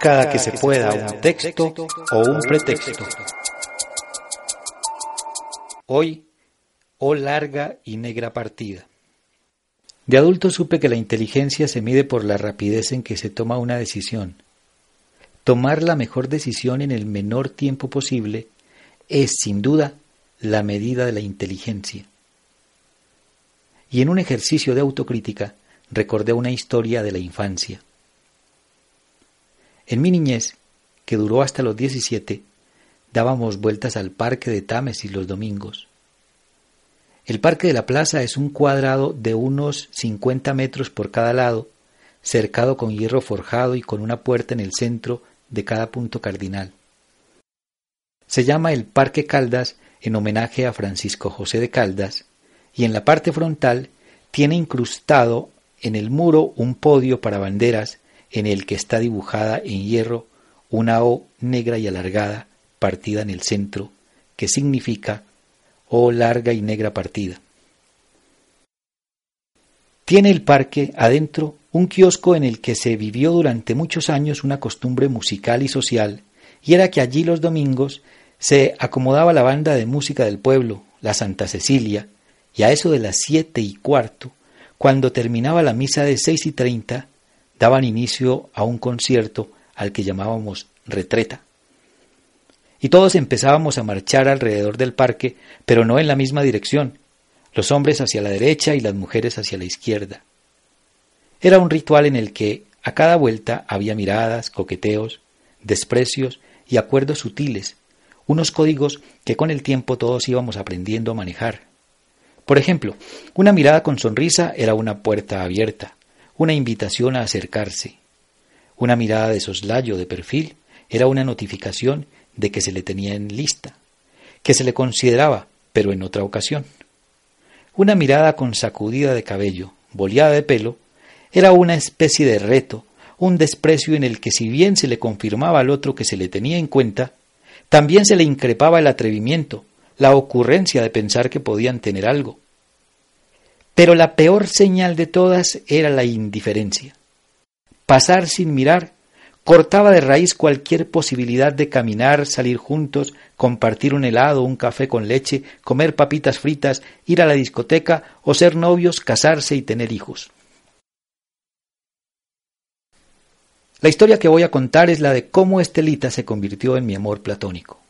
Cada que se pueda un texto o un pretexto. Hoy, oh larga y negra partida. De adulto supe que la inteligencia se mide por la rapidez en que se toma una decisión. Tomar la mejor decisión en el menor tiempo posible es, sin duda, la medida de la inteligencia. Y en un ejercicio de autocrítica recordé una historia de la infancia. En mi niñez, que duró hasta los 17, dábamos vueltas al parque de Támesis los domingos. El parque de la plaza es un cuadrado de unos 50 metros por cada lado, cercado con hierro forjado y con una puerta en el centro de cada punto cardinal. Se llama el Parque Caldas en homenaje a Francisco José de Caldas, y en la parte frontal tiene incrustado en el muro un podio para banderas en el que está dibujada en hierro una O negra y alargada partida en el centro, que significa O larga y negra partida. Tiene el parque adentro un kiosco en el que se vivió durante muchos años una costumbre musical y social, y era que allí los domingos se acomodaba la banda de música del pueblo, la Santa Cecilia, y a eso de las siete y cuarto, cuando terminaba la misa de seis y treinta, daban inicio a un concierto al que llamábamos retreta. Y todos empezábamos a marchar alrededor del parque, pero no en la misma dirección, los hombres hacia la derecha y las mujeres hacia la izquierda. Era un ritual en el que a cada vuelta había miradas, coqueteos, desprecios y acuerdos sutiles, unos códigos que con el tiempo todos íbamos aprendiendo a manejar. Por ejemplo, una mirada con sonrisa era una puerta abierta, una invitación a acercarse. Una mirada de soslayo de perfil era una notificación de que se le tenía en lista, que se le consideraba, pero en otra ocasión. Una mirada con sacudida de cabello, boleada de pelo, era una especie de reto, un desprecio en el que si bien se le confirmaba al otro que se le tenía en cuenta, también se le increpaba el atrevimiento, la ocurrencia de pensar que podían tener algo, pero la peor señal de todas era la indiferencia. Pasar sin mirar cortaba de raíz cualquier posibilidad de caminar, salir juntos, compartir un helado, un café con leche, comer papitas fritas, ir a la discoteca o ser novios, casarse y tener hijos. La historia que voy a contar es la de cómo Estelita se convirtió en mi amor platónico.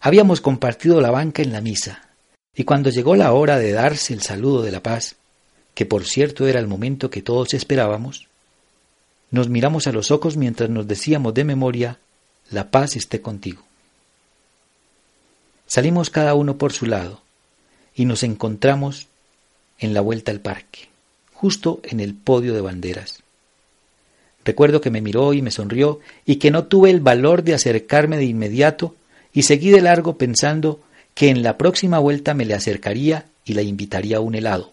Habíamos compartido la banca en la misa, y cuando llegó la hora de darse el saludo de la paz, que por cierto era el momento que todos esperábamos, nos miramos a los ojos mientras nos decíamos de memoria, la paz esté contigo. Salimos cada uno por su lado y nos encontramos en la vuelta al parque, justo en el podio de banderas. Recuerdo que me miró y me sonrió y que no tuve el valor de acercarme de inmediato y seguí de largo pensando que en la próxima vuelta me le acercaría y la invitaría a un helado.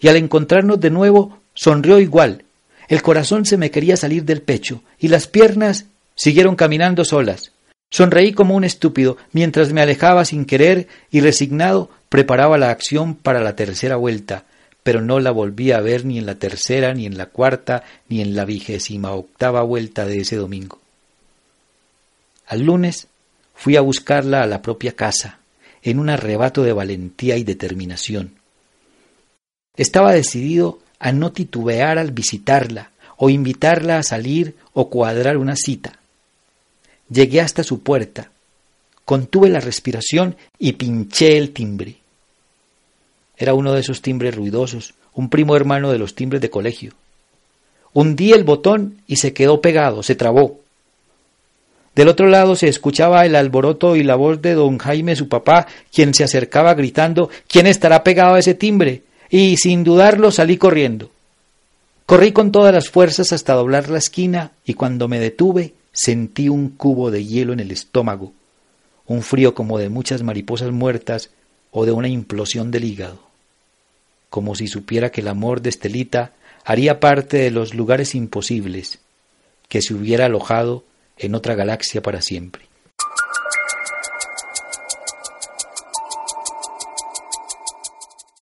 Y al encontrarnos de nuevo, sonrió igual. El corazón se me quería salir del pecho y las piernas siguieron caminando solas. Sonreí como un estúpido mientras me alejaba sin querer y resignado preparaba la acción para la tercera vuelta, pero no la volví a ver ni en la tercera, ni en la cuarta, ni en la vigésima octava vuelta de ese domingo. Al lunes Fui a buscarla a la propia casa, en un arrebato de valentía y determinación. Estaba decidido a no titubear al visitarla, o invitarla a salir o cuadrar una cita. Llegué hasta su puerta, contuve la respiración y pinché el timbre. Era uno de esos timbres ruidosos, un primo hermano de los timbres de colegio. Hundí el botón y se quedó pegado, se trabó. Del otro lado se escuchaba el alboroto y la voz de don Jaime, su papá, quien se acercaba gritando ¿Quién estará pegado a ese timbre? y sin dudarlo salí corriendo. Corrí con todas las fuerzas hasta doblar la esquina y cuando me detuve sentí un cubo de hielo en el estómago, un frío como de muchas mariposas muertas o de una implosión del hígado, como si supiera que el amor de Estelita haría parte de los lugares imposibles, que se hubiera alojado en otra galaxia para siempre.